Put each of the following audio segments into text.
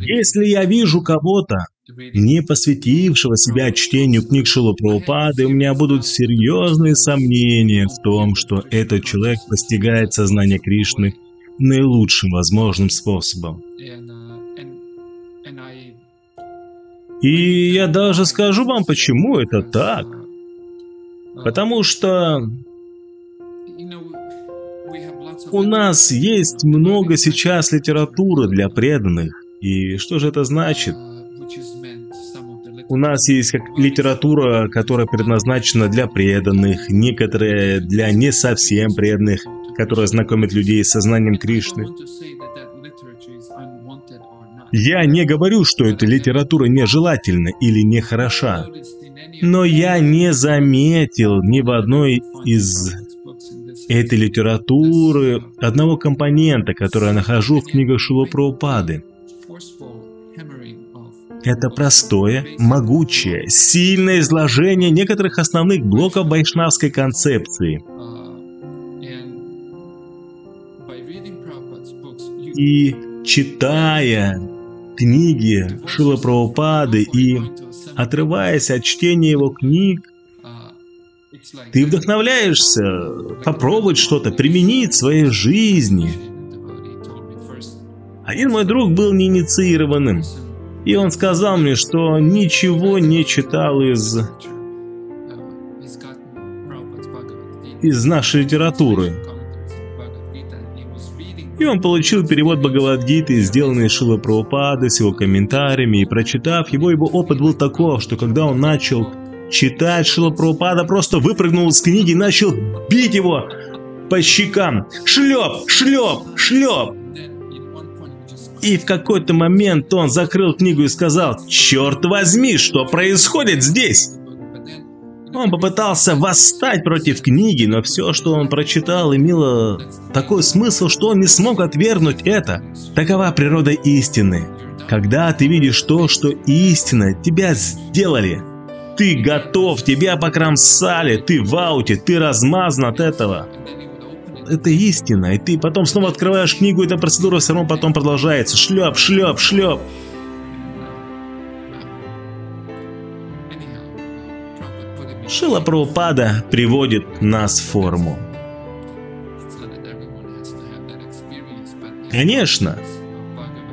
Если я вижу кого-то, не посвятившего себя чтению книг Прабхупады, у меня будут серьезные сомнения в том, что этот человек постигает сознание Кришны наилучшим возможным способом. И я даже скажу вам, почему это так. Потому что у нас есть много сейчас литературы для преданных. И что же это значит? У нас есть как литература, которая предназначена для преданных, некоторые для не совсем преданных, которая знакомит людей с сознанием Кришны. Я не говорю, что эта литература нежелательна или нехороша, но я не заметил ни в одной из этой литературы одного компонента, который я нахожу в книгах Шила Прабхупады. Это простое, могучее, сильное изложение некоторых основных блоков вайшнавской концепции. И читая книги Шила Прабхупады и отрываясь от чтения его книг, ты вдохновляешься попробовать что-то, применить в своей жизни. Один мой друг был неинициированным, и он сказал мне, что ничего не читал из из нашей литературы. И он получил перевод Бхагавадгиты, сделанный Шила Прабхупады с его комментариями, и прочитав его, его опыт был таков, что когда он начал читать Шила Прабхупада, просто выпрыгнул из книги и начал бить его по щекам. Шлеп, шлеп, шлеп. И в какой-то момент он закрыл книгу и сказал, «Черт возьми, что происходит здесь?» Он попытался восстать против книги, но все, что он прочитал, имело такой смысл, что он не смог отвергнуть это. Такова природа истины. Когда ты видишь то, что истина, тебя сделали. Ты готов, тебя покромсали, ты в ауте, ты размазан от этого. Это истина, и ты потом снова открываешь книгу, и эта процедура все равно потом продолжается. Шлеп, шлеп, шлеп. Шила Прабхупада приводит нас в форму. Конечно,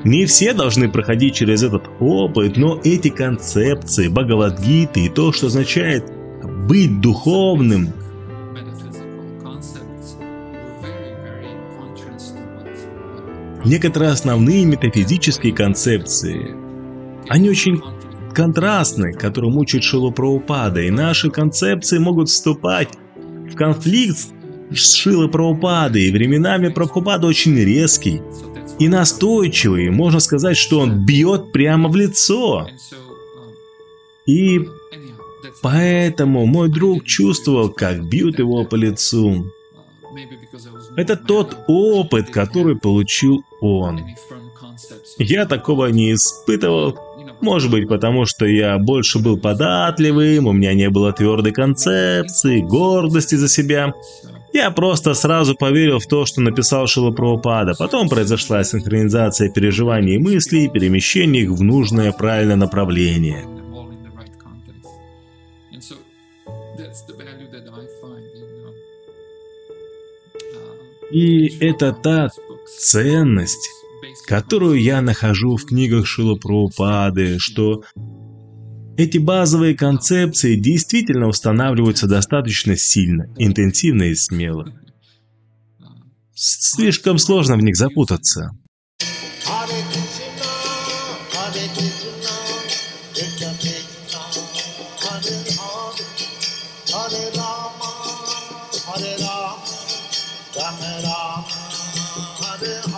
не все должны проходить через этот опыт, но эти концепции Бхагавадгиты и то, что означает быть духовным, некоторые основные метафизические концепции, они очень контрастны, которые мучают Шилу Праупада, и наши концепции могут вступать в конфликт с Шилой Праупадой, и временами Прабхупада очень резкий и настойчивый, можно сказать, что он бьет прямо в лицо. И поэтому мой друг чувствовал, как бьют его по лицу. Это тот опыт, который получил он. Я такого не испытывал, может быть, потому что я больше был податливым, у меня не было твердой концепции, гордости за себя. Я просто сразу поверил в то, что написал Шила Прабхупада. Потом произошла синхронизация переживаний и мыслей, перемещение их в нужное правильное направление. И это та ценность, которую я нахожу в книгах Шила Прабхупады, что эти базовые концепции действительно устанавливаются достаточно сильно, интенсивно и смело. Слишком сложно в них запутаться. Hare Rama, Hare Rama.